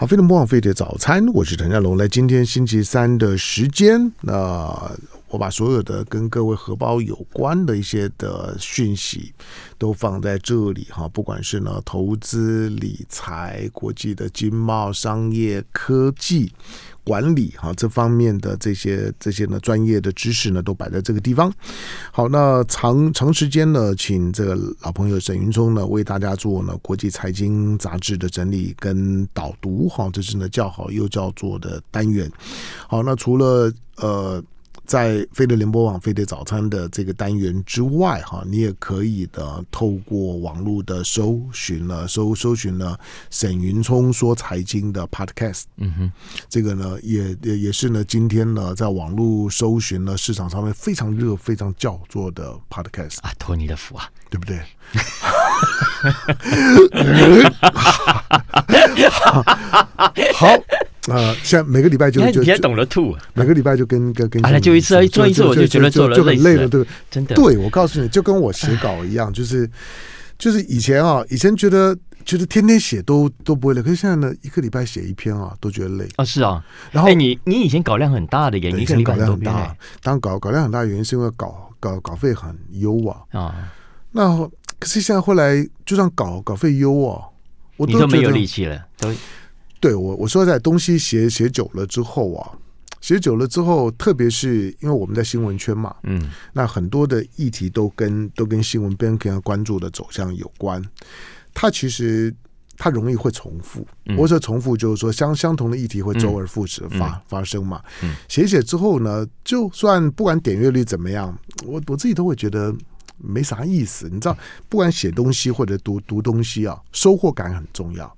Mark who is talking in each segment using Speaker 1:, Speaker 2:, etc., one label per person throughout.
Speaker 1: 好，非常不枉费的早餐，我是陈家龙。来，今天星期三的时间，那、我把所有的跟各位荷包有关的一些的讯息都放在这里哈，不管是呢投资理财、国际的经贸、商业、科技。管理哈这方面的这些这些呢专业的知识呢都摆在这个地方。好，那长长时间呢，请这个老朋友沈云聪呢为大家做呢国际财经杂志的整理跟导读哈，这是呢叫好又叫做的单元。好，那除了呃。在飞碟联播网、飞碟早餐的这个单元之外，哈，你也可以的透过网络的搜寻了，搜搜寻了沈云聪说财经的 Podcast，嗯哼，这个呢也也也是呢今天呢在网络搜寻了市场上面非常热、非常叫座的 Podcast
Speaker 2: 啊，托你的福啊，
Speaker 1: 对不对？好。啊、呃，像每个礼拜就就
Speaker 2: 也懂了吐，
Speaker 1: 每个礼拜就跟跟跟，
Speaker 2: 啊，就一次做一次我就觉得做了
Speaker 1: 就很累了，对不对？
Speaker 2: 真的，
Speaker 1: 对，我告诉你就跟我写稿一样，就是就是以前啊，以前觉得觉得天天写都都不会累，可是现在呢，一个礼拜写一篇啊，都觉得累
Speaker 2: 啊。是啊，
Speaker 1: 然后、
Speaker 2: 欸、你你以前稿量很大的原因，以前稿量很大，
Speaker 1: 当稿稿量很大的原因是因为稿稿稿费很优啊
Speaker 2: 啊。
Speaker 1: 那可是现在后来就算稿稿费优啊，我
Speaker 2: 都没有力气了，都。
Speaker 1: 对我我说在东西写写久了之后啊，写久了之后，特别是因为我们在新闻圈嘛，嗯，那很多的议题都跟都跟新闻边跟关注的走向有关，它其实它容易会重复，嗯、或者重复就是说相相同的议题会周而复始发、嗯、发生嘛，嗯，写写之后呢，就算不管点阅率怎么样，我我自己都会觉得没啥意思，你知道，不管写东西或者读读东西啊，收获感很重要。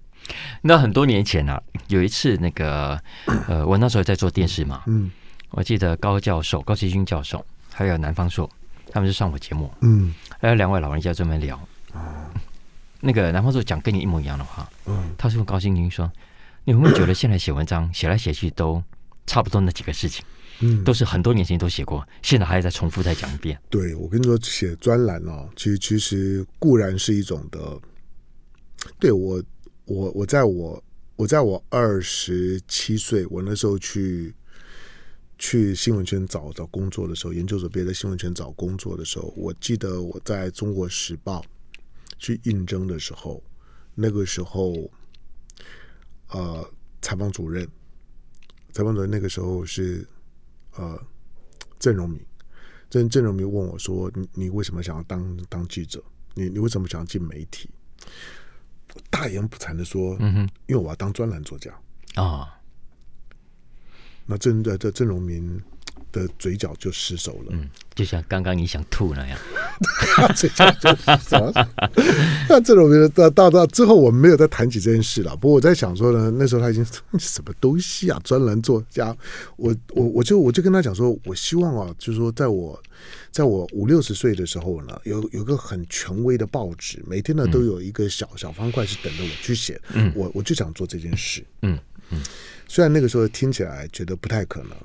Speaker 2: 那很多年前啊，有一次那个呃，我那时候在做电视嘛，嗯，我记得高教授、高奇军教授还有南方硕，他们是上我节目，嗯，还有两位老人家专门聊，那个南方硕讲跟你一模一样的话，嗯，他说高奇勋说，你会不会觉得现在写文章写来写去都差不多那几个事情，嗯，都是很多年前都写过，现在还在重复再讲一遍。
Speaker 1: 对，我跟你说，写专栏哦，其实其实固然是一种的，对我。我我在我我在我二十七岁，我那时候去去新闻圈找找工作的时候，研究所别的新闻圈找工作的时候，我记得我在中国时报去应征的时候，那个时候，呃，采访主任，采访主任那个时候是呃郑荣明，郑郑荣明问我说：“你你为什么想要当当记者？你你为什么想要进媒体？”大言不惭的说：“嗯哼，因为我要当专栏作家啊。哦”那郑的这郑荣民的嘴角就失手了，
Speaker 2: 嗯，就像刚刚你想吐那样，
Speaker 1: 嘴角就失手了。那郑荣民到到到之后，我们没有再谈起这件事了。不过我在想说呢，那时候他已经什么东西啊，专栏作家。我我我就我就跟他讲说，我希望啊，就是说，在我。在我五六十岁的时候呢，有有个很权威的报纸，每天呢都有一个小小方块是等着我去写。嗯，我我就想做这件事。嗯嗯，虽然那个时候听起来觉得不太可能，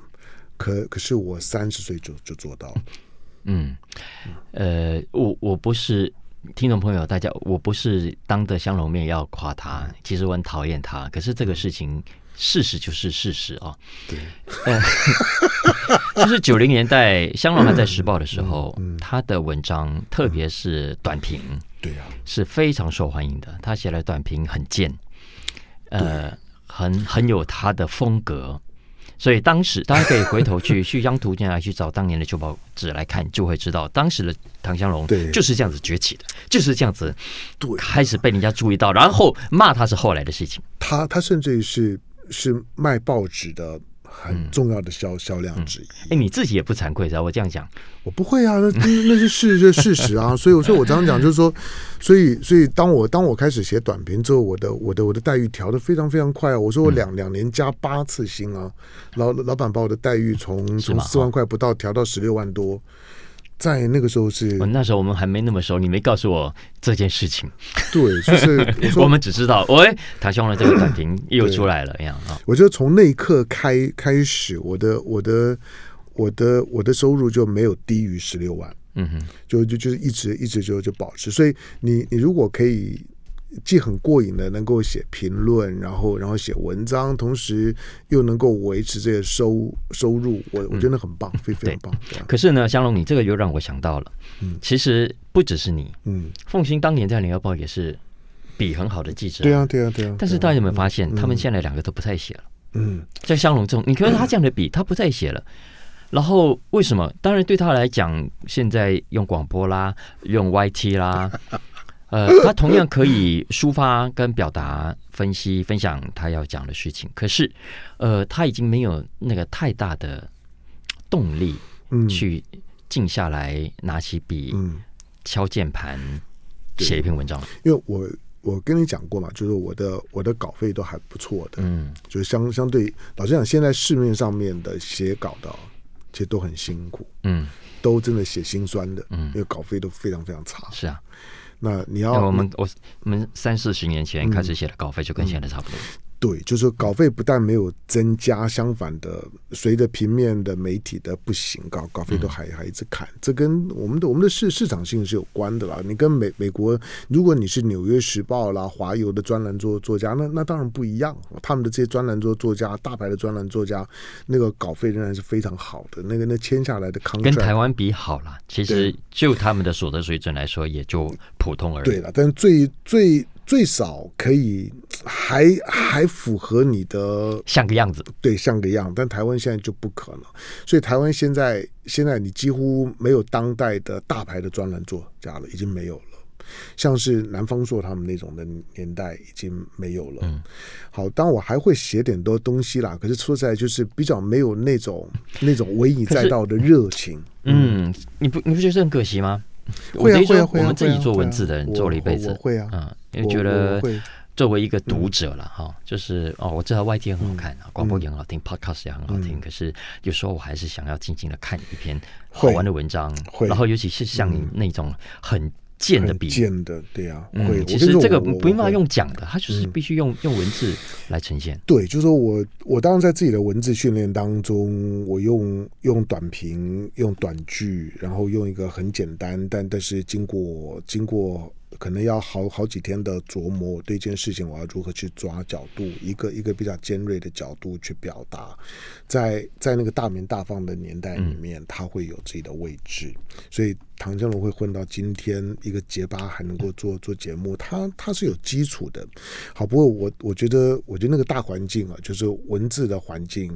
Speaker 1: 可可是我三十岁就就做到了。
Speaker 2: 嗯，呃，我我不是听众朋友，大家我不是当着香龙面要夸他，其实我很讨厌他。可是这个事情。事实就是事实啊，对，就是九零年代香龙还在时报的时候，嗯嗯、他的文章特别是短评，对呀，是非常受欢迎的。他写的短评很贱，呃，很很有他的风格，所以当时大家可以回头去 去央图进来去找当年的旧报纸来看，就会知道当时的唐香龙就是这样子崛起的，就是这样子，对，开始被人家注意到，然后骂他是后来的事情，
Speaker 1: 他他甚至于是。是卖报纸的很重要的销销量之一。
Speaker 2: 哎，你自己也不惭愧是吧？我这样讲，
Speaker 1: 我不会啊，那 那是事是事实啊。所以，所以我常常讲，就是说，所以，所以当我当我开始写短评之后，我的我的我的待遇调的非常非常快啊。我说我两两年加八次薪啊，老老板把我的待遇从从四万块不到调到十六万多。在那个时候是，
Speaker 2: 那时候我们还没那么熟，你没告诉我这件事情。
Speaker 1: 对，就是
Speaker 2: 我，我们只知道，喂，唐兄的这个短评又出来了，一样啊。
Speaker 1: 我觉得从那一刻开开始，我的我的我的我的收入就没有低于十六万。嗯哼，就就就是一直一直就就保持。所以你你如果可以既很过瘾的能够写评论，然后然后写文章，同时又能够维持这个收收入，我我觉得很棒，非、嗯、非常棒。对，
Speaker 2: 可是呢，香龙，你这个又让我想到了，嗯，其实不只是你，嗯，凤新当年在联合报也是笔很好的记者，
Speaker 1: 对啊，对啊，对啊。
Speaker 2: 但是大家有没有发现，嗯、他们现在两个都不再写了？嗯，像香龙这种，你看他这样的笔，他不再写了。然后为什么？当然对他来讲，现在用广播啦，用 YT 啦。呃，他同样可以抒发、跟表达、分析、分享他要讲的事情。可是，呃，他已经没有那个太大的动力，去静下来拿起笔，敲键盘写一篇文章。
Speaker 1: 因为我我跟你讲过嘛，就是我的我的稿费都还不错的，嗯，就是相相对老实讲，现在市面上面的写稿的，其实都很辛苦，嗯，都真的写心酸的，嗯，因为稿费都非常非常差，
Speaker 2: 是啊。
Speaker 1: 那你要
Speaker 2: 我们我我们三四十年前开始写的稿费就跟现在差不多。
Speaker 1: 对，就是稿费不但没有增加，相反的，随着平面的媒体的不行，稿稿费都还还一直砍。这跟我们的我们的市市场性是有关的啦。你跟美美国，如果你是《纽约时报》啦、华邮的专栏作作家，那那当然不一样。他们的这些专栏作作家，大牌的专栏作家，那个稿费仍然是非常好的。那个那签下来的 contract，
Speaker 2: 跟台湾比好了，其实就他们的所得水准来说，也就普通而已。
Speaker 1: 对了，但最最。最少可以还还符合你的
Speaker 2: 像个样子，
Speaker 1: 对，像个样。但台湾现在就不可能，所以台湾现在现在你几乎没有当代的大牌的专栏作家了，已经没有了。像是南方朔他们那种的年代已经没有了。嗯，好，当我还会写点多东西啦，可是说实在就是比较没有那种那种委以载道的热情。
Speaker 2: 嗯，你不你不觉得很可惜吗？
Speaker 1: 会啊会啊
Speaker 2: 会啊！我们自己做文字的人做了一辈子，
Speaker 1: 会啊，
Speaker 2: 嗯，因为觉得作为一个读者了哈，就是哦，我知道外界很好看啊，广播也很好听，Podcast 也很好听，可是有时候我还是想要静静的看一篇好玩的文章，然后尤其是像你那种很。贱的笔，
Speaker 1: 贱的，对呀、啊。
Speaker 2: 嗯，其实这个不用用讲的，它就是必须用用文字来呈现。
Speaker 1: 对，就是说我我当然在自己的文字训练当中，我用用短评，用短句，然后用一个很简单，但但是经过经过。可能要好好几天的琢磨，我对一件事情我要如何去抓角度，一个一个比较尖锐的角度去表达，在在那个大鸣大放的年代里面，他会有自己的位置。所以唐江龙会混到今天一个结巴还能够做做节目，他他是有基础的。好，不过我我觉得我觉得那个大环境啊，就是文字的环境，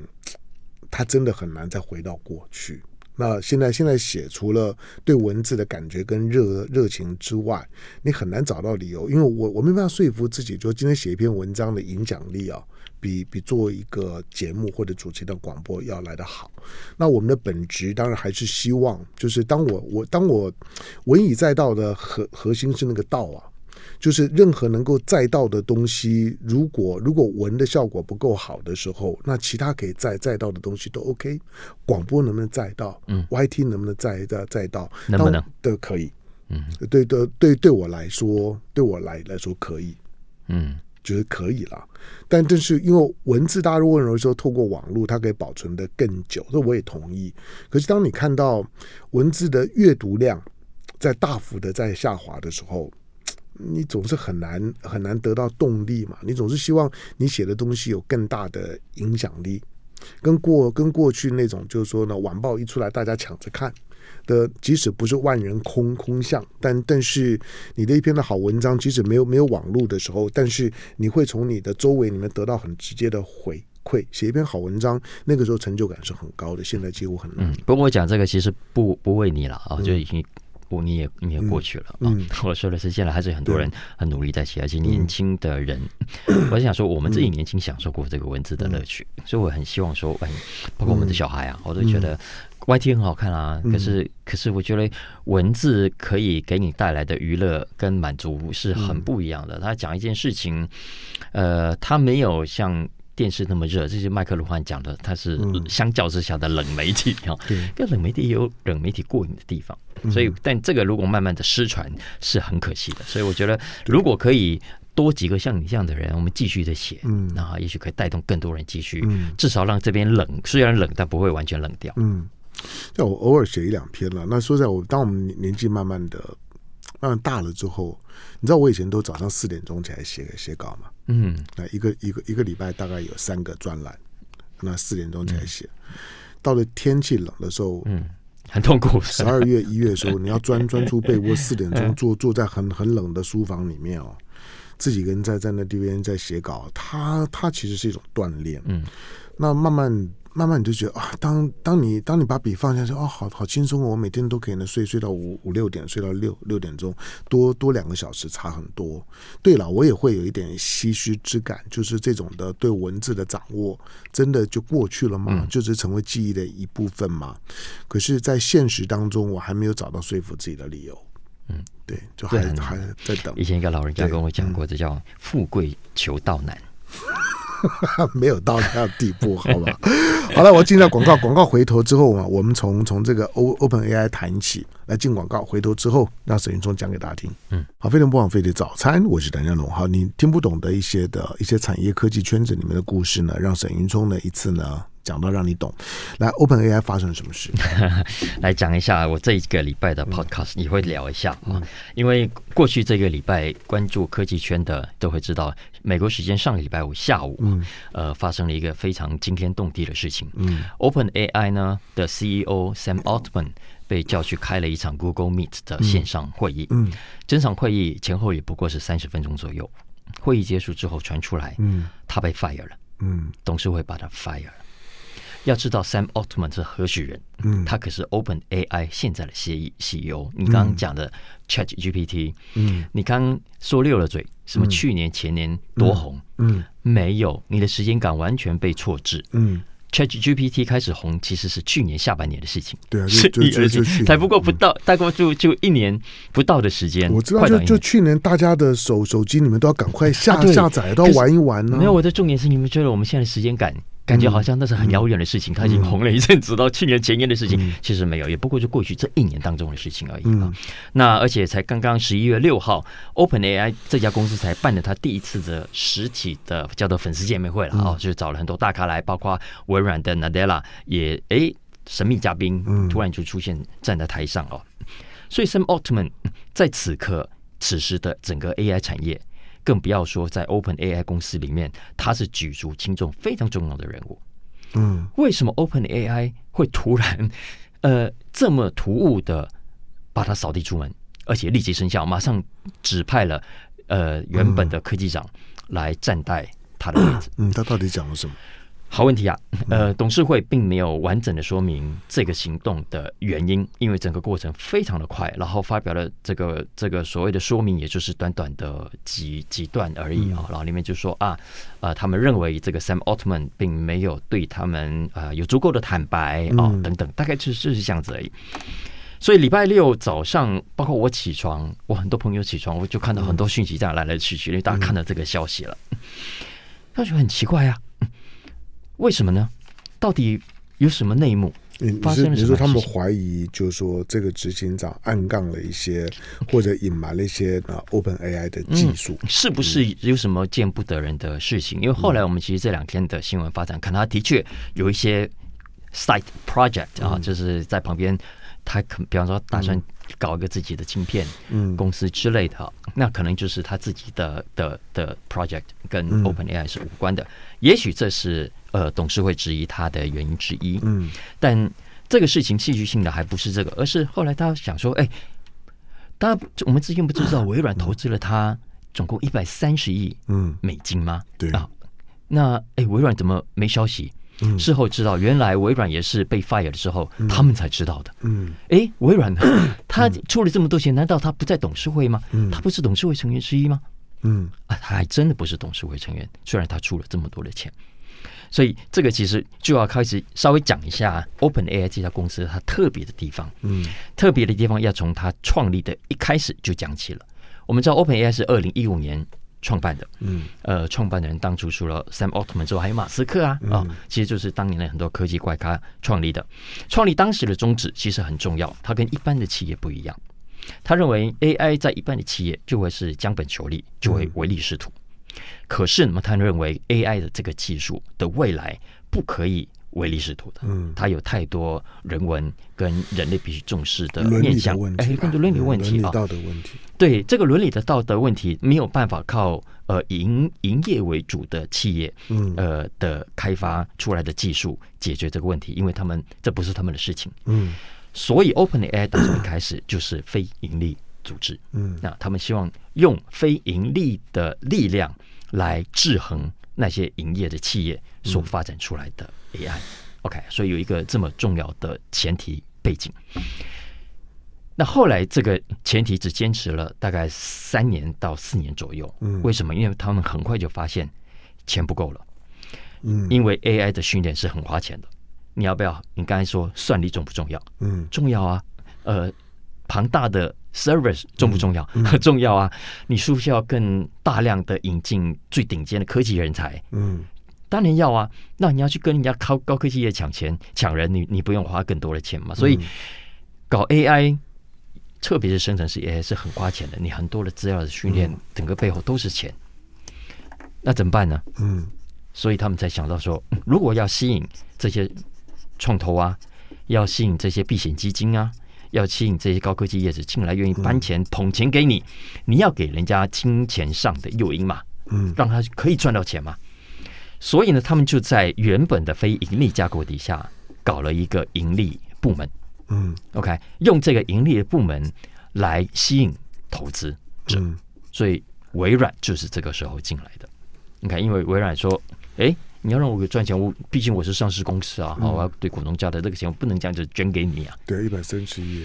Speaker 1: 他真的很难再回到过去。那现在现在写，除了对文字的感觉跟热热情之外，你很难找到理由，因为我我没办法说服自己，就今天写一篇文章的影响力啊，比比做一个节目或者主持的广播要来得好。那我们的本质当然还是希望，就是当我我当我文以载道的核核心是那个道啊。就是任何能够载到的东西，如果如果文的效果不够好的时候，那其他可以载载到的东西都 OK。广播能不能载到？嗯，YT 能不能载载载到？
Speaker 2: 能不能
Speaker 1: 都可以？嗯，对对对，对我来说，对我来来说可以。嗯，就是可以了。但但是因为文字，大家如果认为说透过网络它可以保存的更久，这我也同意。可是当你看到文字的阅读量在大幅的在下滑的时候，你总是很难很难得到动力嘛，你总是希望你写的东西有更大的影响力，跟过跟过去那种就是说呢，晚报一出来大家抢着看的，即使不是万人空空巷，但但是你的一篇的好文章，即使没有没有网络的时候，但是你会从你的周围里面得到很直接的回馈，写一篇好文章，那个时候成就感是很高的，现在几乎很难。
Speaker 2: 嗯，不过我讲这个其实不不为你了啊，就已经。你也你也过去了啊！嗯嗯、我说的是，现在还是很多人很努力在写，而且年轻的人，嗯、我是想说，我们自己年轻享受过这个文字的乐趣，嗯、所以我很希望说，哎，包括我们的小孩啊，我都觉得 YT 很好看啊。可是，可是我觉得文字可以给你带来的娱乐跟满足是很不一样的。他讲一件事情，呃，他没有像。电视那么热，这些麦克卢汉讲的，他是相较之下的冷媒体哈。对，跟冷媒体也有冷媒体过瘾的地方，所以，但这个如果慢慢的失传是很可惜的。所以我觉得，如果可以多几个像你这样的人，我们继续的写，嗯，那也许可以带动更多人继续，至少让这边冷，虽然冷，但不会完全冷掉。
Speaker 1: 嗯，像我偶尔写一两篇了。那说在我当我们年纪慢慢的。慢慢大了之后，你知道我以前都早上四点钟起来写写稿嘛？
Speaker 2: 嗯，
Speaker 1: 那一个一个一个礼拜大概有三个专栏，那四点钟才写，嗯、到了天气冷的时候，
Speaker 2: 嗯，很痛苦。
Speaker 1: 十二月 一月的时候，你要钻钻出被窝，四点钟坐坐在很很冷的书房里面哦，自己一个人在在那地边在写稿，它它其实是一种锻炼。嗯，那慢慢。慢慢你就觉得啊，当当你当你把笔放下去，哦，好好轻松哦，我每天都可以能睡睡到五五六点，睡到六六点钟，多多两个小时差很多。对了，我也会有一点唏嘘之感，就是这种的对文字的掌握，真的就过去了吗？嗯、就是成为记忆的一部分吗？可是，在现实当中，我还没有找到说服自己的理由。嗯，对，就还还在等。
Speaker 2: 以前一个老人家跟我讲过，这叫“富贵求道难”。
Speaker 1: 没有到那样地步，好吧？好了，我进到广告，广告回头之后啊，我们从从这个 Open AI 谈起来进广告，回头之后让沈云聪讲给大家听。嗯，好，非常不枉费的早餐，我是谭家龙。好，你听不懂的一些的一些产业科技圈子里面的故事呢，让沈云聪呢一次呢。讲到让你懂，来 OpenAI 发生了什么事？
Speaker 2: 来讲一下我这一个礼拜的 Podcast，你会聊一下啊？因为过去这个礼拜关注科技圈的都会知道，美国时间上个礼拜五下午，呃，发生了一个非常惊天动地的事情。嗯 OpenAI 呢的 CEO Sam Altman 被叫去开了一场 Google Meet 的线上会议，嗯，整场会议前后也不过是三十分钟左右。会议结束之后传出来，嗯，他被 fire 了，嗯，董事会把他 fire 了。要知道 Sam Altman 是何许人？嗯，他可是 Open AI 现在的 CEO。你刚刚讲的 Chat GPT，嗯，你刚说溜了嘴，什么去年前年多红？嗯，没有，你的时间感完全被错置。嗯，Chat GPT 开始红其实是去年下半年的事情。
Speaker 1: 对啊，就就就
Speaker 2: 才不过不到，大概就就一年不到的时间。
Speaker 1: 我知道，就就去年大家的手手机，你们都要赶快下下载，都要玩一玩呢。
Speaker 2: 没有，我的重点是你们觉得我们现在的时间感？感觉好像那是很遥远的事情，他已经红了一阵子，到去年前年的事情，其实没有，也不过就过去这一年当中的事情而已啊。那而且才刚刚十一月六号，OpenAI 这家公司才办了他第一次的实体的叫做粉丝见面会了啊，就是找了很多大咖来，包括微软的 Nadella 也哎神秘嘉宾突然就出现站在台上哦。所以 Sam Altman 在此刻此时的整个 AI 产业。更不要说在 Open AI 公司里面，他是举足轻重、非常重要的人物。嗯，为什么 Open AI 会突然呃这么突兀的把他扫地出门，而且立即生效，马上指派了呃原本的科技长来站代他的位置？
Speaker 1: 嗯，他到底讲了什么？
Speaker 2: 好问题啊，呃，董事会并没有完整的说明这个行动的原因，因为整个过程非常的快，然后发表了这个这个所谓的说明，也就是短短的几几段而已啊，然后里面就说啊，呃，他们认为这个 Sam Altman 并没有对他们呃有足够的坦白啊等等，大概就是就是这样子而已。所以礼拜六早上，包括我起床，我很多朋友起床，我就看到很多讯息这样来来去去，因为大家看到这个消息了，他觉得很奇怪呀。为什么呢？到底有什么内幕？发生了什么？
Speaker 1: 你说他们怀疑，就是说这个执行长暗杠了一些，或者隐瞒了一些啊，Open AI 的技术，
Speaker 2: 嗯，是不是有什么见不得人的事情？因为后来我们其实这两天的新闻发展，看他的确有一些 side project 啊，就是在旁边，他可比方说打算搞一个自己的晶片公司之类的，那可能就是他自己的的的 project 跟 Open AI 是无关的。也许这是呃董事会质疑他的原因之一，嗯，但这个事情戏剧性的还不是这个，而是后来他想说，哎，大家我们之前不知道微软投资了他总共一百三十亿嗯美金吗？
Speaker 1: 对。啊，
Speaker 2: 那哎微软怎么没消息？事后知道原来微软也是被 fire 的时候他们才知道的，嗯，哎微软 他出了这么多钱，难道他不在董事会吗？他不是董事会成员之一吗？嗯。啊，他还真的不是董事会成员，虽然他出了这么多的钱，所以这个其实就要开始稍微讲一下 OpenAI 这家公司它特别的地方。嗯，特别的地方要从它创立的一开始就讲起了。我们知道 OpenAI 是二零一五年创办的，嗯，呃，创办的人当初除了 Sam Altman 之外，还有马斯克啊，啊，其实就是当年的很多科技怪咖创立的。创立当时的宗旨其实很重要，它跟一般的企业不一样。他认为 AI 在一般的企业就会是将本求利，就会唯利是图。可是，那么他认为 AI 的这个技术的未来不可以唯利是图的，嗯，它有太多人文跟人类必须重视的面向，哎，更多伦理问题啊，
Speaker 1: 道德问题，
Speaker 2: 对这个伦理的道德问题没有办法靠呃营营业为主的企业，嗯，呃的开发出来的技术解决这个问题，因为他们这不是他们的事情，嗯，所以 OpenAI 打从一开始就是非盈利组织，嗯，那他们希望用非盈利的力量来制衡那些营业的企业所发展出来的。AI，OK，所以有一个这么重要的前提背景。那后来这个前提只坚持了大概三年到四年左右。嗯，为什么？因为他们很快就发现钱不够了。嗯，因为 AI 的训练是很花钱的。你要不要？你刚才说算力重不重要？嗯，重要啊。呃，庞大的 servers 重不重要？很 重要啊。你是不是要更大量的引进最顶尖的科技人才？嗯。当然要啊，那你要去跟人家高高科技业抢钱抢人，你你不用花更多的钱嘛？所以搞 AI，特别是生成式 AI 是很花钱的，你很多的资料的训练，整个背后都是钱。那怎么办呢？嗯，所以他们才想到说，如果要吸引这些创投啊，要吸引这些避险基金啊，要吸引这些高科技业者进来，愿意搬钱捧钱给你，你要给人家金钱上的诱因嘛，嗯，让他可以赚到钱嘛。所以呢，他们就在原本的非盈利架构底下搞了一个盈利部门。嗯，OK，用这个盈利的部门来吸引投资者。嗯，所以微软就是这个时候进来的。你看，因为微软说：“哎，你要让我给赚钱，我毕竟我是上市公司啊，我要对股东交代这个钱，我不能这样子捐给你啊。”
Speaker 1: 对，一百三十亿。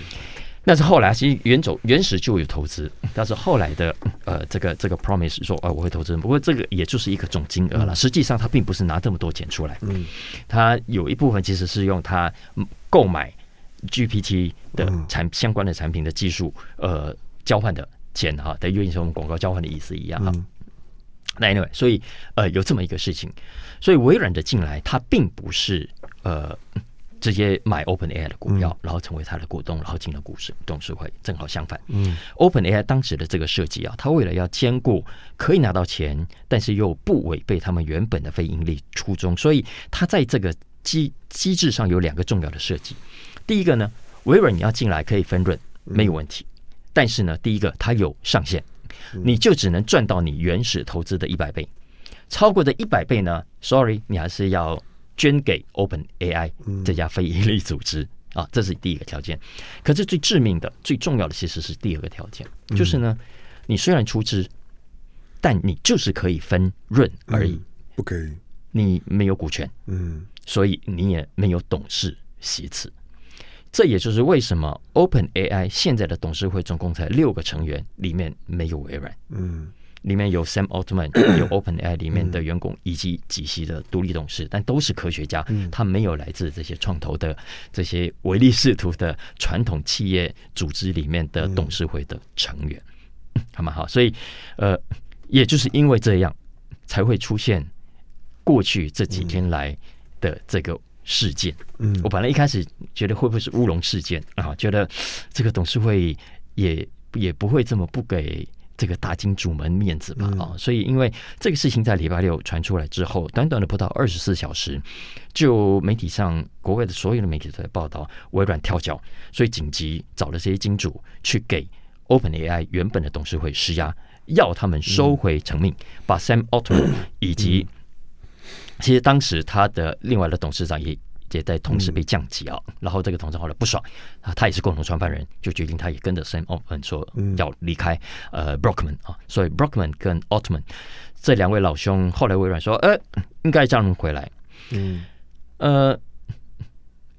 Speaker 2: 那是后来，其实原走原始就有投资，但是后来的呃，这个这个 promise 说，呃，我会投资，不过这个也就是一个总金额了，实际上他并不是拿这么多钱出来，嗯，他有一部分其实是用他购买 GPT 的产相关的产品的技术，呃，交换的钱哈，等于有点像我们广告交换的意思一样哈。那 anyway，所以呃，有这么一个事情，所以微软的进来，它并不是呃。直接买 OpenAI 的股票，然后成为它的股东，然后进了股市董事会。正好相反，嗯，OpenAI 当时的这个设计啊，它为了要兼顾可以拿到钱，但是又不违背他们原本的非盈利初衷，所以它在这个机机制上有两个重要的设计。第一个呢，微软你要进来可以分润，没有问题。但是呢，第一个它有上限，你就只能赚到你原始投资的一百倍，超过的一百倍呢，Sorry，你还是要。捐给 OpenAI 这家非营利组织啊，这是第一个条件。可是最致命的、最重要的其实是第二个条件，就是呢，你虽然出资，但你就是可以分润而已，
Speaker 1: 不可以。
Speaker 2: 你没有股权，嗯，所以你也没有董事席次。这也就是为什么 OpenAI 现在的董事会总共才六个成员，里面没有微软，嗯。里面有 Sam Altman，有 OpenAI 里面的员工以及几席的独立董事，但都是科学家，他没有来自这些创投的这些唯利是图的传统企业组织里面的董事会的成员，好吗？好，所以呃，也就是因为这样，才会出现过去这几天来的这个事件。嗯，我本来一开始觉得会不会是乌龙事件啊？觉得这个董事会也也不会这么不给。这个大金主们面子吧啊，所以因为这个事情在礼拜六传出来之后，短短的不到二十四小时，就媒体上国外的所有的媒体都在报道微软跳脚，所以紧急找了这些金主去给 OpenAI 原本的董事会施压，要他们收回成命，把 Sam Altman 以及其实当时他的另外的董事长也。也在同时被降级啊，然后这个董事后来不爽啊，他也是共同创办人，就决定他也跟着 Sam Altman 说要离开呃 Brockman 啊，所以 Brockman 跟 Altman 这两位老兄后来微软说，呃，应该叫他们回来，嗯，呃，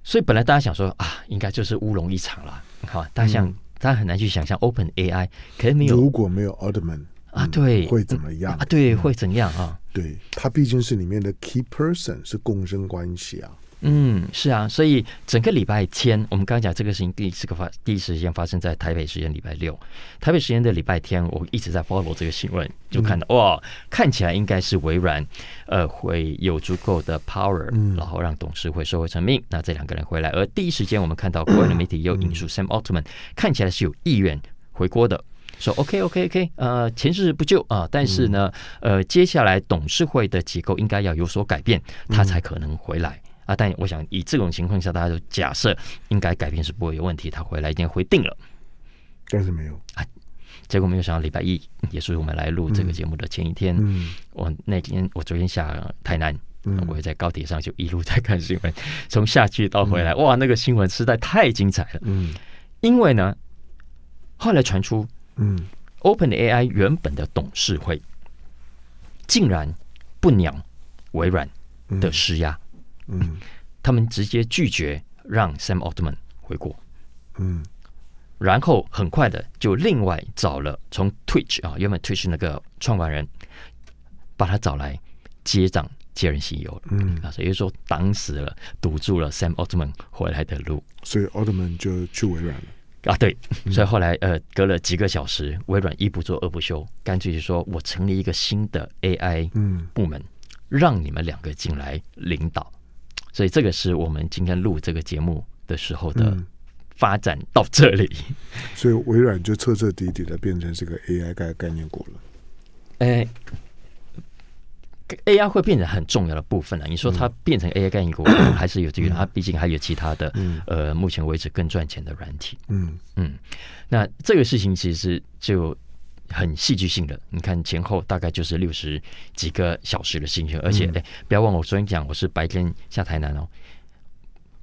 Speaker 2: 所以本来大家想说啊，应该就是乌龙一场了，好，大家想大家很难去想象 OpenAI 可能没有
Speaker 1: 如果没有 Altman
Speaker 2: 啊，对，
Speaker 1: 会怎么样
Speaker 2: 啊？对，会怎样啊？
Speaker 1: 对，他毕竟是里面的 key person，是共生关系啊。
Speaker 2: 嗯，是啊，所以整个礼拜天，我们刚刚讲这个事情，第一次个发，第一时间发生在台北时间礼拜六，台北时间的礼拜天，我一直在 follow 这个新闻，就看到、嗯、哇，看起来应该是微软，呃，会有足够的 power，、嗯、然后让董事会收回成命，那这两个人回来，而第一时间我们看到国外的媒体又引述 Sam Altman，、嗯、看起来是有意愿回国的，说 OK OK OK，呃，前事不救啊，但是呢，呃，接下来董事会的结构应该要有所改变，他才可能回来。啊，但我想以这种情况下，大家就假设应该改变是不会有问题，他回来一定回定了，
Speaker 1: 但是没有。啊。
Speaker 2: 结果没有想到礼拜一，也是我们来录这个节目的前一天，嗯，我那天我昨天下台南，嗯，我也在高铁上就一路在看新闻，从下去到回来，嗯，哇，那个新闻实在太精彩了，嗯，因为呢，后来传出，嗯，OpenAI 原本的董事会竟然不鸟微软的施压，嗯，他们直接拒绝让 Sam Altman 回国，嗯。然后很快的就另外找了从 Twitch 啊，原本 Twitch 那个创办人，把他找来接掌接任 CEO 了。嗯，啊，所以说挡死了，堵住了 Sam Altman 回来的路。
Speaker 1: 所以 Altman 就去微软了。
Speaker 2: 啊，对。所以后来呃，隔了几个小时，微软一不做二不休，干脆就说我成立一个新的 AI 部门，让你们两个进来领导。所以这个是我们今天录这个节目的时候的。发展到这里，
Speaker 1: 所以微软就彻彻底底的变成这个 AI 概概念股了。
Speaker 2: 哎，AI 会变成很重要的部分了。你说它变成 AI 概念股，嗯、还是有这个？它毕竟还有其他的，嗯、呃，目前为止更赚钱的软体。嗯嗯，那这个事情其实就很戏剧性的。你看前后大概就是六十几个小时的事情，而且哎、嗯，不要忘了我昨天讲我是白天下台南哦。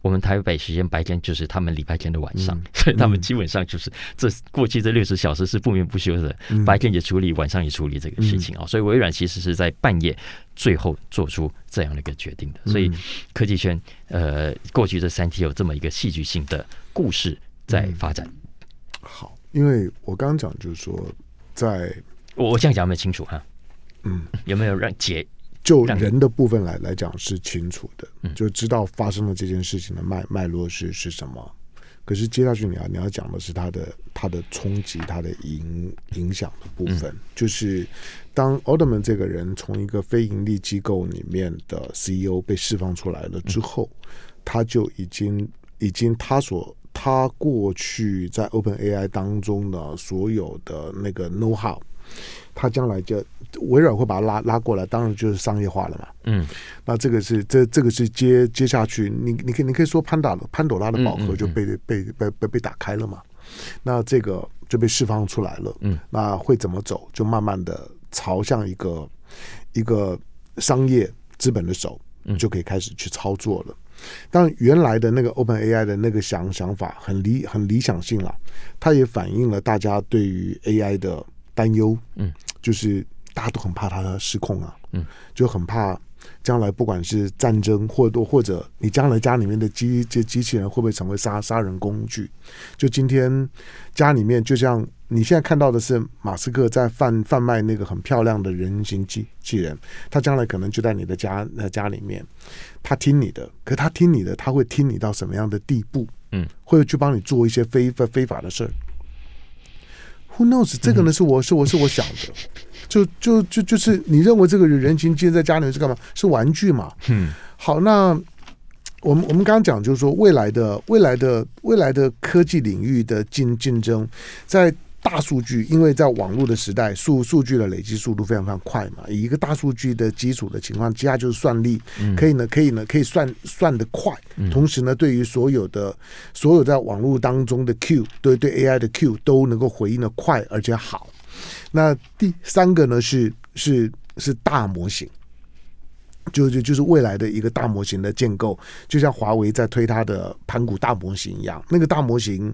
Speaker 2: 我们台北时间白天就是他们礼拜天的晚上，嗯、所以他们基本上就是这过去这六十小时是不眠不休的，嗯、白天也处理，晚上也处理这个事情啊。嗯、所以微软其实是在半夜最后做出这样的一个决定的。所以科技圈呃，过去这三天有这么一个戏剧性的故事在发展。嗯、
Speaker 1: 好，因为我刚刚讲就是说，在
Speaker 2: 我我这样讲有没有清楚哈？嗯，有没有让解？
Speaker 1: 就人的部分来来讲是清楚的，就知道发生了这件事情的脉脉络是是什么。可是接下去你要你要讲的是它的它的冲击，它的影影响的部分，就是当 Altman 这个人从一个非盈利机构里面的 CEO 被释放出来了之后，他就已经已经他所他过去在 OpenAI 当中的所有的那个 know how。他将来就微软会把它拉拉过来，当然就是商业化了嘛。嗯，那这个是这这个是接接下去，你你可以你可以说潘达潘朵拉的宝盒就被、嗯嗯、被被被被打开了嘛。那这个就被释放出来了。嗯，那会怎么走？就慢慢的朝向一个一个商业资本的手，就可以开始去操作了。当然，原来的那个 OpenAI 的那个想想法很理很理想性了，它也反映了大家对于 AI 的。担忧，嗯，就是大家都很怕它失控啊，嗯，就很怕将来不管是战争，或多或者你将来家里面的机这机器人会不会成为杀杀人工具？就今天家里面，就像你现在看到的是马斯克在贩贩卖那个很漂亮的人形机器人，他将来可能就在你的家那家里面，他听你的，可他听你的，他会听你到什么样的地步？嗯，会去帮你做一些非非非法的事儿。Who knows？这个呢是我是我是我想的，就就就就是你认为这个人形机在家里面是干嘛？是玩具嘛？嗯，好，那我们我们刚刚讲就是说未来的未来的未来的科技领域的竞竞争在。大数据，因为在网络的时代，数数据的累积速度非常非常快嘛。以一个大数据的基础的情况，接下来就是算力，可以呢，可以呢，可以算算得快。同时呢，对于所有的所有在网络当中的 Q，对对 AI 的 Q 都能够回应的快而且好。那第三个呢是是是大模型，就就就是未来的一个大模型的建构，就像华为在推它的盘古大模型一样，那个大模型。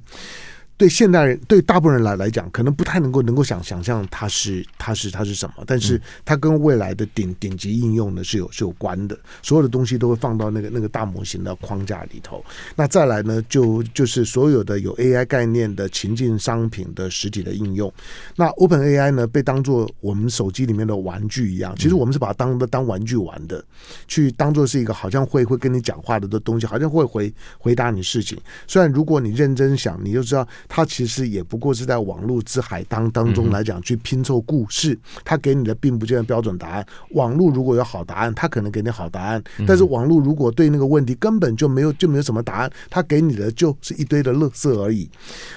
Speaker 1: 对现代人，对大部分人来来讲，可能不太能够能够想想象它是它是它是什么，但是它跟未来的顶顶级应用呢是有是有关的，所有的东西都会放到那个那个大模型的框架里头。那再来呢，就就是所有的有 AI 概念的情境商品的实体的应用。那 OpenAI 呢，被当做我们手机里面的玩具一样，其实我们是把它当当玩具玩的，去当做是一个好像会会跟你讲话的的东西，好像会回回答你事情。虽然如果你认真想，你就知道。它其实也不过是在网络之海当当中来讲去拼凑故事，它给你的并不见得标准答案。网络如果有好答案，它可能给你好答案；但是网络如果对那个问题根本就没有就没有什么答案，它给你的就是一堆的垃圾而已。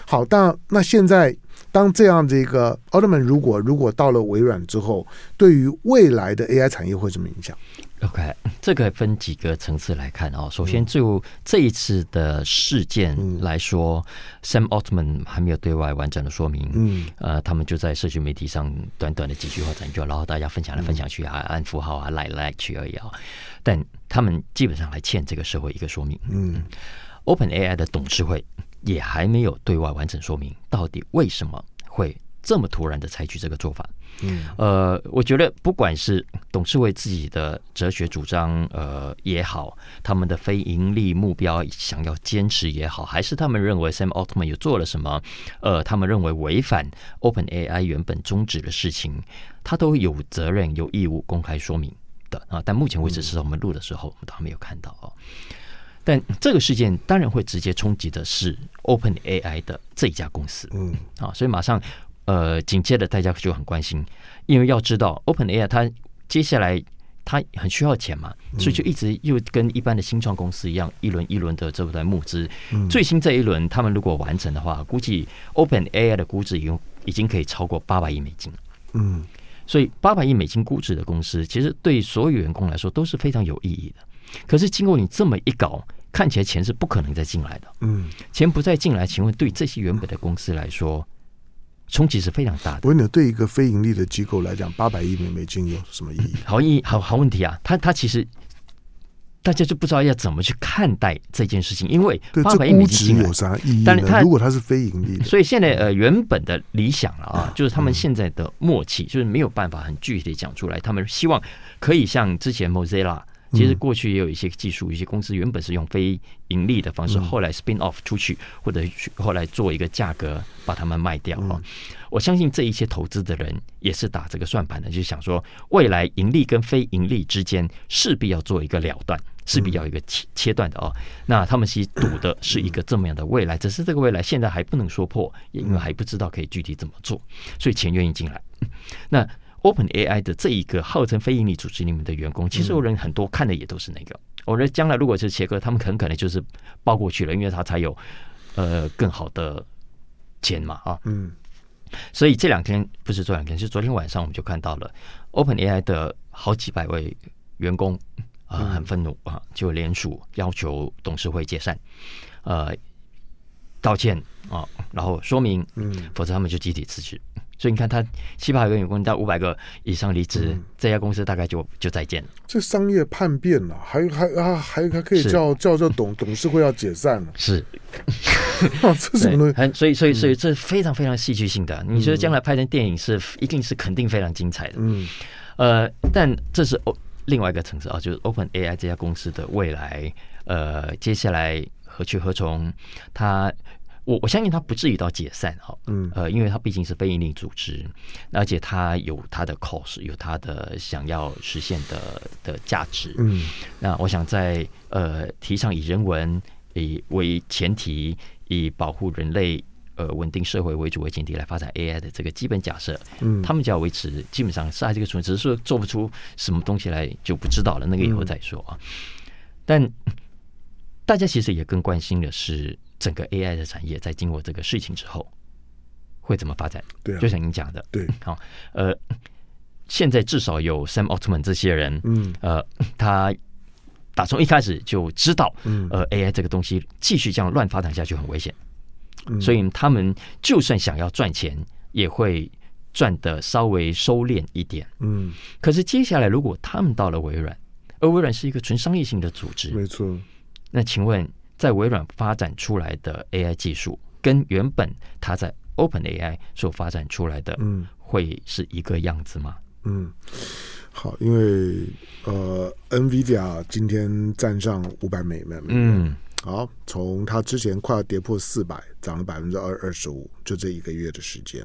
Speaker 1: 好，但那现在当这样的一个奥特曼，如果如果到了微软之后，对于未来的 AI 产业会什么影响
Speaker 2: ？OK，这个分几个层次来看哦。首先，就这一次的事件来说，嗯，Sam Altman 还没有对外完整的说明。嗯，呃，他们就在社区媒体上短短的几句话讲就，然后大家分享来分享去啊，按符号啊，来来去而已啊。但他们基本上还欠这个社会一个说明。嗯，OpenAI 的董事会也还没有对外完整说明，到底为什么会这么突然的采取这个做法。嗯，呃，我觉得不管是董事会自己的哲学主张，呃也好，他们的非盈利目标想要坚持也好，还是他们认为 Sam Altman 有做了什么，呃，他们认为违反 OpenAI 原本宗旨的事情，他都有责任、有义务公开说明的啊。但目前为止，是我们录的时候，我们都还没有看到哦。但这个事件当然会直接冲击的是 OpenAI 的这一家公司，嗯，啊，所以马上。呃，紧接着大家就很关心，因为要知道，OpenAI 它接下来它很需要钱嘛，所以就一直又跟一般的新创公司一样，一轮一轮的在募资。最新这一轮，他们如果完成的话，估计 OpenAI 的估值已经已经可以超过八百亿美金。嗯，所以八百亿美金估值的公司，其实对所有员工来说都是非常有意义的。可是经过你这么一搞，看起来钱是不可能再进来的。嗯，钱不再进来，请问对这些原本的公司来说？冲击是非常大的。
Speaker 1: 我问你，对一个非盈利的机构来讲，八百亿美美金有什么意义？
Speaker 2: 好意好好问题啊！他他其实大家就不知道要怎么去看待这件事情，因为八百亿美金
Speaker 1: 有啥意义？但如果它是非盈利的，
Speaker 2: 所以现在呃原本的理想了啊，就是他们现在的默契，就是没有办法很具体的讲出来。他们希望可以像之前 Mozilla。其实过去也有一些技术，一些公司原本是用非盈利的方式，后来 spin off 出去，或者后来做一个价格把它们卖掉啊。我相信这一些投资的人也是打这个算盘的，就是想说未来盈利跟非盈利之间势必要做一个了断，势必要一个切切断的哦。那他们其实赌的是一个这么样的未来，只是这个未来现在还不能说破，也因为还不知道可以具体怎么做，所以钱愿意进来。那。Open AI 的这一个号称非营利组织里面的员工，其实有人很多看的也都是那个。我觉得将来如果是切割，他们很可能就是包过去了，因为他才有呃更好的钱嘛啊。嗯。所以这两天不是这两天，是昨天晚上我们就看到了 Open AI 的好几百位员工啊、呃、很愤怒啊，就联署要求董事会解散，呃道歉啊，然后说明，嗯，否则他们就集体辞职。所以你看，他七百个员工到五百个以上离职，嗯、这家公司大概就就再见了。
Speaker 1: 这商业叛变了，还还啊还还可以叫叫叫董董事会要解散了？
Speaker 2: 是，
Speaker 1: 啊、这什么东西？
Speaker 2: 很所以所以所以这非常非常戏剧性的。嗯、你觉得将来拍成电影是一定是肯定非常精彩的。嗯，呃，但这是哦另外一个层次啊，就是 Open AI 这家公司的未来，呃，接下来何去何从？它。我我相信他不至于到解散哈，嗯，呃，因为他毕竟是非营利组织，而且他有他的 cost，有他的想要实现的的价值，嗯，那我想在呃提倡以人文以为前提，以保护人类呃稳定社会为主为前提来发展 AI 的这个基本假设，嗯，他们就要维持，基本上是这个存，只是说做不出什么东西来就不知道了，那个以后再说啊。但大家其实也更关心的是。整个 AI 的产业在经过这个事情之后会怎么发展？对、啊，就像您讲的，
Speaker 1: 对，
Speaker 2: 好，呃，现在至少有 Sam Altman 这些人，嗯，呃，他打从一开始就知道，嗯，呃，AI 这个东西继续这样乱发展下去很危险，嗯，所以他们就算想要赚钱，也会赚的稍微收敛一点，嗯。可是接下来，如果他们到了微软，而微软是一个纯商业性的组织，
Speaker 1: 没错，
Speaker 2: 那请问？在微软发展出来的 AI 技术，跟原本它在 OpenAI 所发展出来的，嗯，会是一个样子吗？
Speaker 1: 嗯，好，因为呃，NVIDIA 今天站上五百美元，嗯，好，从它之前快要跌破四百，涨了百分之二二十五，就这一个月的时间。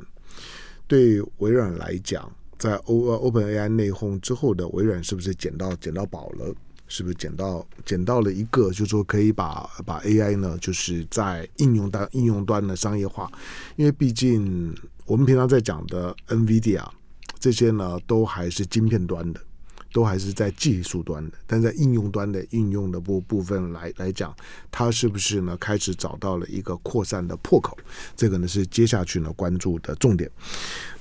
Speaker 1: 对微软来讲，在 O OpenAI 内讧之后的微软，是不是捡到捡到宝了？是不是捡到捡到了一个，就是说可以把把 AI 呢，就是在应用端应用端的商业化，因为毕竟我们平常在讲的 NVIDIA 这些呢，都还是晶片端的，都还是在技术端的，但在应用端的应用的部部分来来讲，它是不是呢开始找到了一个扩散的破口？这个呢是接下去呢关注的重点。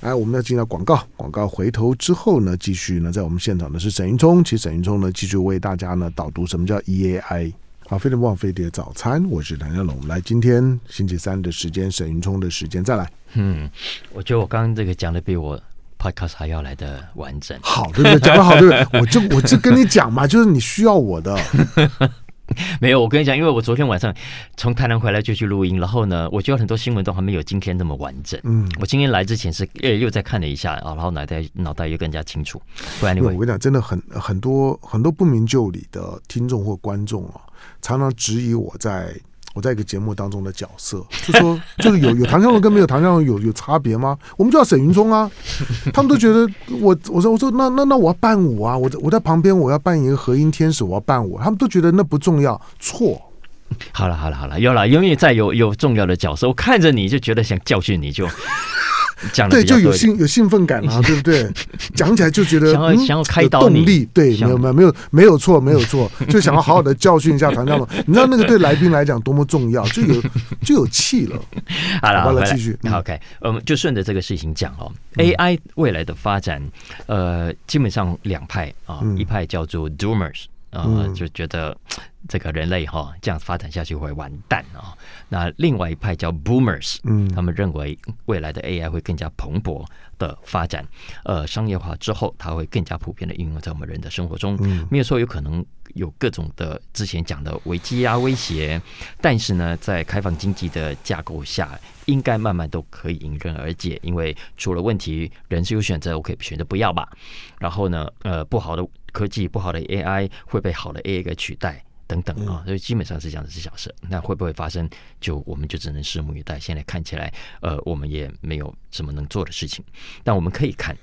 Speaker 1: 来，我们要进到广告，广告回头之后呢，继续呢在我们现场的是沈云聪，其实沈云聪呢继续为大家呢导读什么叫 EAI。好，飞碟不枉飞碟早餐，我是谭家龙。来，今天星期三的时间，沈云聪的时间再来。
Speaker 2: 嗯，我觉得我刚刚这个讲的比我 podcast 还要来的完整。
Speaker 1: 好，对不对？讲的好，对不对？我就我就跟你讲嘛，就是你需要我的。
Speaker 2: 没有，我跟你讲，因为我昨天晚上从台南回来就去录音，然后呢，我觉得很多新闻都还没有今天那么完整。嗯，我今天来之前是又又再看了一下啊，然后脑袋脑袋又更加清楚。不然你我
Speaker 1: 跟你讲，真的很很多很多不明就里的听众或观众啊，常常质疑我在。我在一个节目当中的角色，就说 就是有有唐湘龙跟没有唐湘龙有有差别吗？我们就叫沈云聪啊，他们都觉得我我说我说那那那我要伴舞啊，我在我在旁边我要扮演一个和音天使，我要伴舞，他们都觉得那不重要，错。
Speaker 2: 好了好了好了，有了，因为在有有重要的角色，我看着你就觉得想教训你就。讲
Speaker 1: 对，就有兴有兴奋感啊，对不对？讲起来就觉得
Speaker 2: 想要想要开
Speaker 1: 动力对，没有没有没有没有错没有错，就想要好好的教训一下唐湘龙。你知道那个对来宾来讲多么重要，就有就有气了。
Speaker 2: 好了，
Speaker 1: 好了，继续。
Speaker 2: OK，我们就顺着这个事情讲哦。AI 未来的发展，呃，基本上两派啊，一派叫做 Doomers。呃，嗯、就觉得 这个人类哈这样发展下去会完蛋啊。那另外一派叫 Boomers，嗯，他们认为未来的 AI 会更加蓬勃的发展，呃，商业化之后，它会更加普遍的应用在我们人的生活中。嗯，没有说有可能有各种的之前讲的危机啊威胁，但是呢，在开放经济的架构下，应该慢慢都可以迎刃而解。因为出了问题，人是有选择，我可以选择不要吧。然后呢，呃，不好的。科技不好的 AI 会被好的 AI 给取代，等等啊，所以基本上是这样子是小事。那会不会发生？就我们就只能拭目以待。现在看起来，呃，我们也没有什么能做的事情。但我们可以看，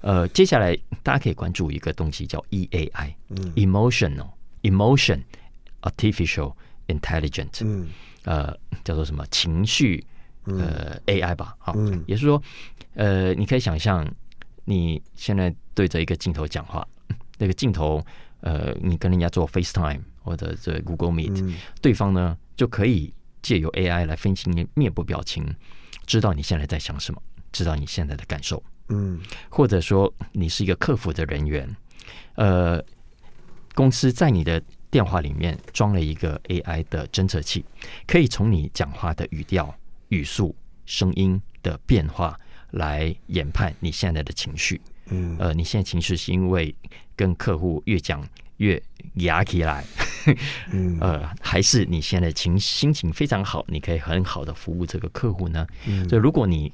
Speaker 2: 呃，接下来大家可以关注一个东西叫 EAI，Emotional Emotion Artificial intelligent，嗯呃，叫做什么情绪呃 AI 吧？好，也是说，呃，你可以想象你现在对着一个镜头讲话。那个镜头，呃，你跟人家做 FaceTime 或者这 Google Meet，嗯，对方呢就可以借由 AI 来分析你面部表情，知道你现在在想什么，知道你现在的感受。嗯，或者说你是一个客服的人员，呃，公司在你的电话里面装了一个 AI 的侦测器，可以从你讲话的语调、语速、声音的变化来研判你现在的情绪。嗯，呃，你现在情绪是因为跟客户越讲越牙起来，嗯，呃，还是你现在情心情非常好，你可以很好的服务这个客户呢？嗯，所以如果你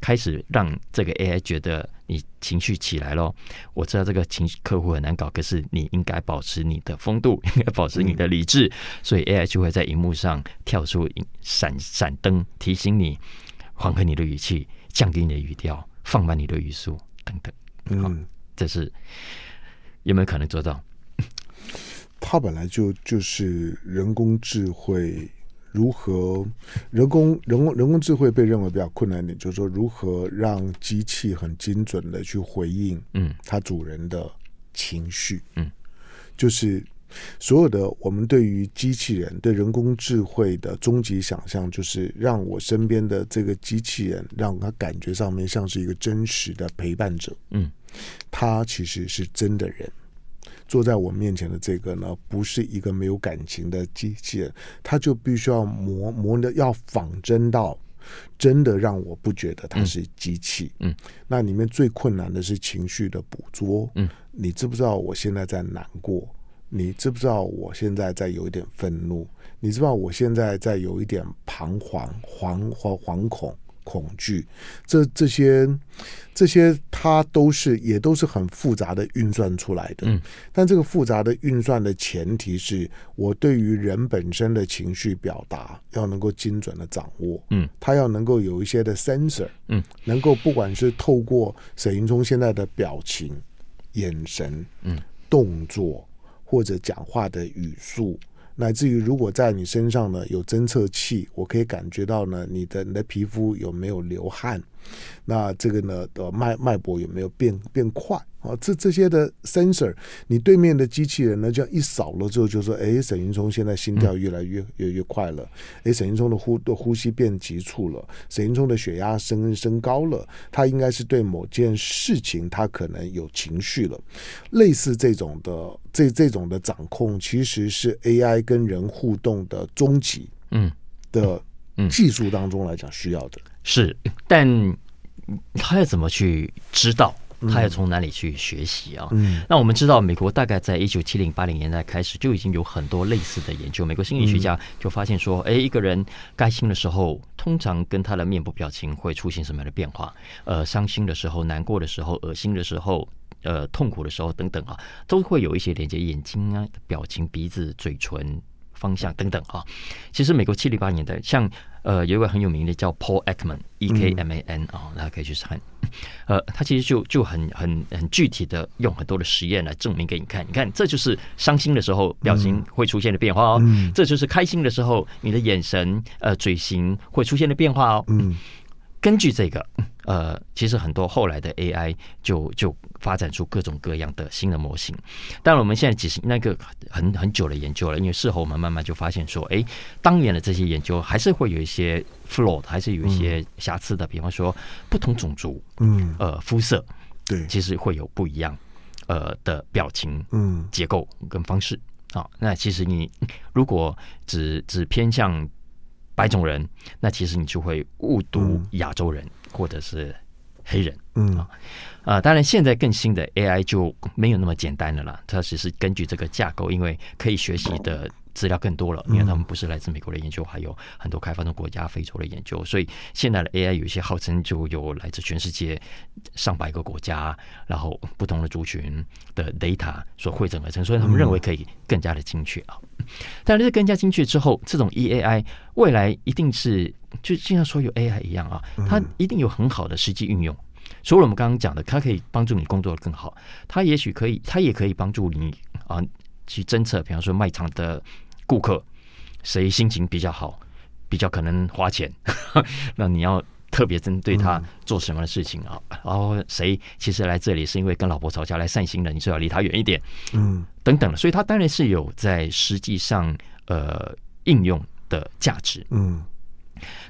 Speaker 2: 开始让这个 AI 觉得你情绪起来了，我知道这个情绪客户很难搞，可是你应该保持你的风度，应该保持你的理智，嗯，所以 AI 就会在荧幕上跳出闪闪灯，提醒你缓和你的语气，降低你的语调，放慢你的语速等等。嗯，这是有没有可能做到？
Speaker 1: 它本来就就是人工智慧如何人工人工人工智慧被认为比较困难点，就是说如何让机器很精准的去回应嗯它主人的情绪嗯，就是。所有的我们对于机器人、对人工智慧的终极想象，就是让我身边的这个机器人，让他感觉上面像是一个真实的陪伴者。嗯，他其实是真的人，坐在我面前的这个呢，不是一个没有感情的机器人，他就必须要磨磨的，要仿真到真的让我不觉得他是机器。嗯，那里面最困难的是情绪的捕捉。嗯，你知不知道我现在在难过？你知不知道我现在在有一点愤怒？你知道我现在在有一点彷徨、惶惶惶恐、恐惧？这这些这些，它都是也都是很复杂的运算出来的。嗯，但这个复杂的运算的前提是我对于人本身的情绪表达要能够精准的掌握。嗯，它要能够有一些的 sensor。嗯，能够不管是透过沈云聪现在的表情、眼神、嗯，动作。或者讲话的语速，乃至于如果在你身上呢有侦测器，我可以感觉到呢你的你的皮肤有没有流汗，那这个呢的脉脉搏有没有变变快？啊，这这些的 sensor，你对面的机器人呢，这样一扫了之后，就说：“哎，沈云聪现在心跳越来越越越快了。哎，沈云聪的呼的呼吸变急促了，沈云聪的血压升升高了，他应该是对某件事情他可能有情绪了。类似这种的这这种的掌控，其实是 AI 跟人互动的终极嗯的技术当中来讲需要的。嗯嗯、
Speaker 2: 是，但他要怎么去知道？他要从哪里去学习啊？嗯，那我们知道，美国大概在一九七零八零年代开始就已经有很多类似的研究。美国心理学家就发现说，哎，一个人开心的时候，通常跟他的面部表情会出现什么样的变化？呃，伤心的时候、难过的时候、恶心的时候、呃，痛苦的时候等等啊，都会有一些连接眼睛啊、表情、鼻子、嘴唇方向等等啊。其实美国七零八年代，像呃，有一位很有名的叫 Paul Ekman，E K M A N 啊，大家可以去看。呃，他其实就就很很很具体的用很多的实验来证明给你看。你看，这就是伤心的时候表情会出现的变化哦，嗯、这就是开心的时候你的眼神呃嘴型会出现的变化哦。嗯，根据这个呃，其实很多后来的 AI 就就发展出各种各样的新的模型。当然，我们现在只是那个很很久的研究了，因为事后我们慢慢就发现说，哎，当年的这些研究还是会有一些。flaw 还是有一些瑕疵的，比方说不同种族，嗯，呃，肤色，对，其实会有不一样，呃的表情，嗯，结构跟方式啊。那其实你如果只只偏向白种人，那其实你就会误读亚洲人或者是黑人，嗯啊啊。当然，现在更新的 AI 就没有那么简单的了，它只是根据这个架构，因为可以学习的。资料更多了，因为他们不是来自美国的研究，还有很多开发中国家、非洲的研究，所以现在的 AI 有一些号称就有来自全世界上百个国家，然后不同的族群的 data 所汇整而成，所以他们认为可以更加的精确啊。但是更加精确之后，这种 EAI 未来一定是就像说有 AI 一样啊，它一定有很好的实际运用。除了我们刚刚讲的，它可以帮助你工作的更好，它也许可以，它也可以帮助你啊。去侦测，比方说卖场的顾客谁心情比较好，比较可能花钱，那你要特别针对他做什么的事情啊？然后谁其实来这里是因为跟老婆吵架来散心的，你就要离他远一点，嗯，等等的。所以它当然是有在实际上呃应用的价值，嗯。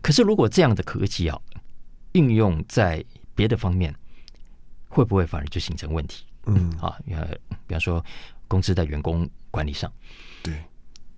Speaker 2: 可是如果这样的科技啊应用在别的方面，会不会反而就形成问题？嗯啊，呃比方说。公司在员工管理上，对，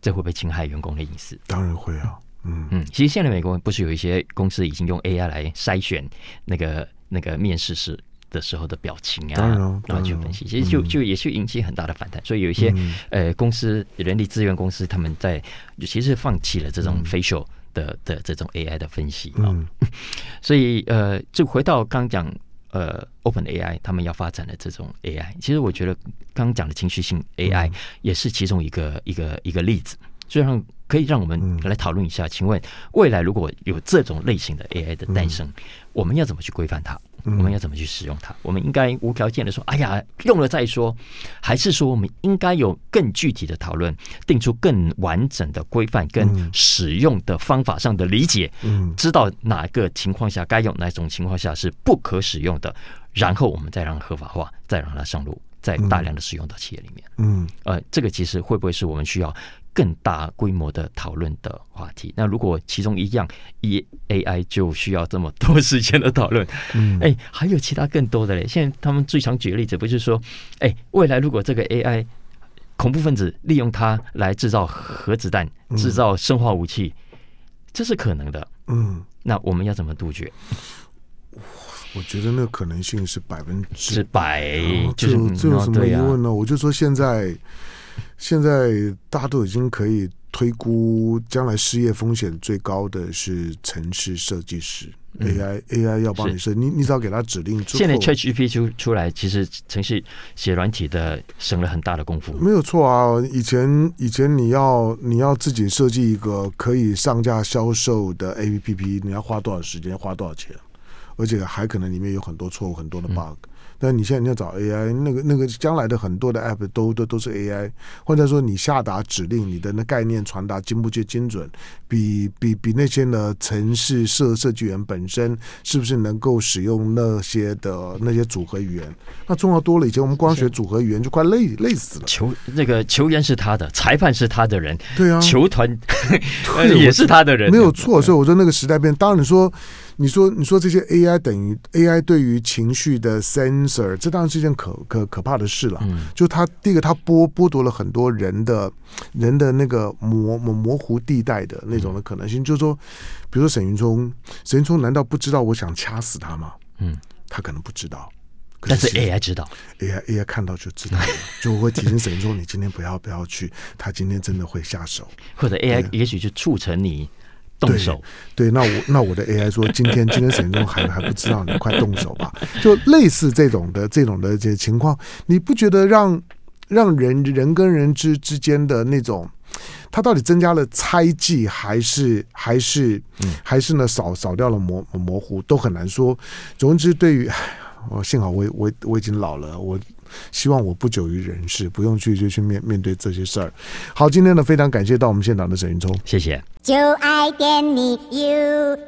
Speaker 2: 这会不会侵害员工的隐私？
Speaker 1: 当然会啊，嗯
Speaker 2: 嗯。其实现在美国不是有一些公司已经用 AI 来筛选那个那个面试时的时候的表情啊，然，然后去分析，其实就就也是引起很大的反弹。嗯、所以有一些呃公司人力资源公司，他们在其实放弃了这种 facial、嗯、的的这种 AI 的分析啊。嗯、所以呃，就回到刚讲。呃，Open AI 他们要发展的这种 AI，其实我觉得刚刚讲的情绪性 AI 也是其中一个、嗯、一个一个例子，所以让可以让我们来讨论一下。嗯、请问未来如果有这种类型的 AI 的诞生，嗯、我们要怎么去规范它？我们要怎么去使用它？我们应该无条件的说：“哎呀，用了再说。”还是说我们应该有更具体的讨论，定出更完整的规范跟使用的方法上的理解？嗯，知道哪个情况下该用，哪种情况下是不可使用的，然后我们再让合法化，再让它上路，再大量的使用到企业里面。嗯，呃，这个其实会不会是我们需要？更大规模的讨论的话题。那如果其中一样 E A I 就需要这么多时间的讨论，嗯，哎，还有其他更多的嘞。现在他们最常举的例子不是说，哎，未来如果这个 A I 恐怖分子利用它来制造核子弹、制造生化武器，这是可能的。嗯，那我们要怎么杜绝？
Speaker 1: 我觉得那可能性是百分之
Speaker 2: 百，
Speaker 1: 就是这有什么疑问呢？我就说现在。现在大家都已经可以推估，将来失业风险最高的是城市设计师。嗯、AI AI 要帮你设，你你只要给他指令。
Speaker 2: 现在 ChatGPT 出出来，其实程序写软体的省了很大的功夫。
Speaker 1: 没有错啊，以前以前你要你要自己设计一个可以上架销售的 APP，你要花多少时间，花多少钱？而且还可能里面有很多错误，很多的 bug。嗯但你现在你要找 AI，那个那个将来的很多的 app 都都都是 AI，或者说你下达指令，你的那概念传达精不精精准，比比比那些呢城市设设计员本身是不是能够使用那些的那些组合语言，那重要多了。以前我们光学组合语言就快累累死了。
Speaker 2: 球那个球员是他的，裁判是他的人，
Speaker 1: 对啊，
Speaker 2: 球团 也是他的人，
Speaker 1: 没有错。所以我说那个时代变，当然你说。你说，你说这些 AI 等于 AI 对于情绪的 sensor，这当然是一件可可可怕的事了。嗯，就他第一个，他剥剥夺了很多人的人的那个模模模糊地带的那种的可能性。嗯、就是说，比如说沈云聪，沈云聪难道不知道我想掐死他吗？嗯，他可能不知道，
Speaker 2: 但是 AI 知道
Speaker 1: ，AI AI 看到就知道了，就会提醒沈云聪，你今天不要不要去，他今天真的会下手，
Speaker 2: 或者 AI 也许就促成你。动手，
Speaker 1: 对，那我那我的 AI 说，今天今天沈中还还不知道，你快动手吧。就类似这种的这种的这些情况，你不觉得让让人人跟人之之间的那种，他到底增加了猜忌，还是还是还是呢少少掉了模模糊，都很难说。总之，对于我幸好我我我已经老了，我。希望我不久于人世，不用去就去面面对这些事儿。好，今天呢，非常感谢到我们现场的沈云聪，
Speaker 2: 谢谢。就爱点你 UFO。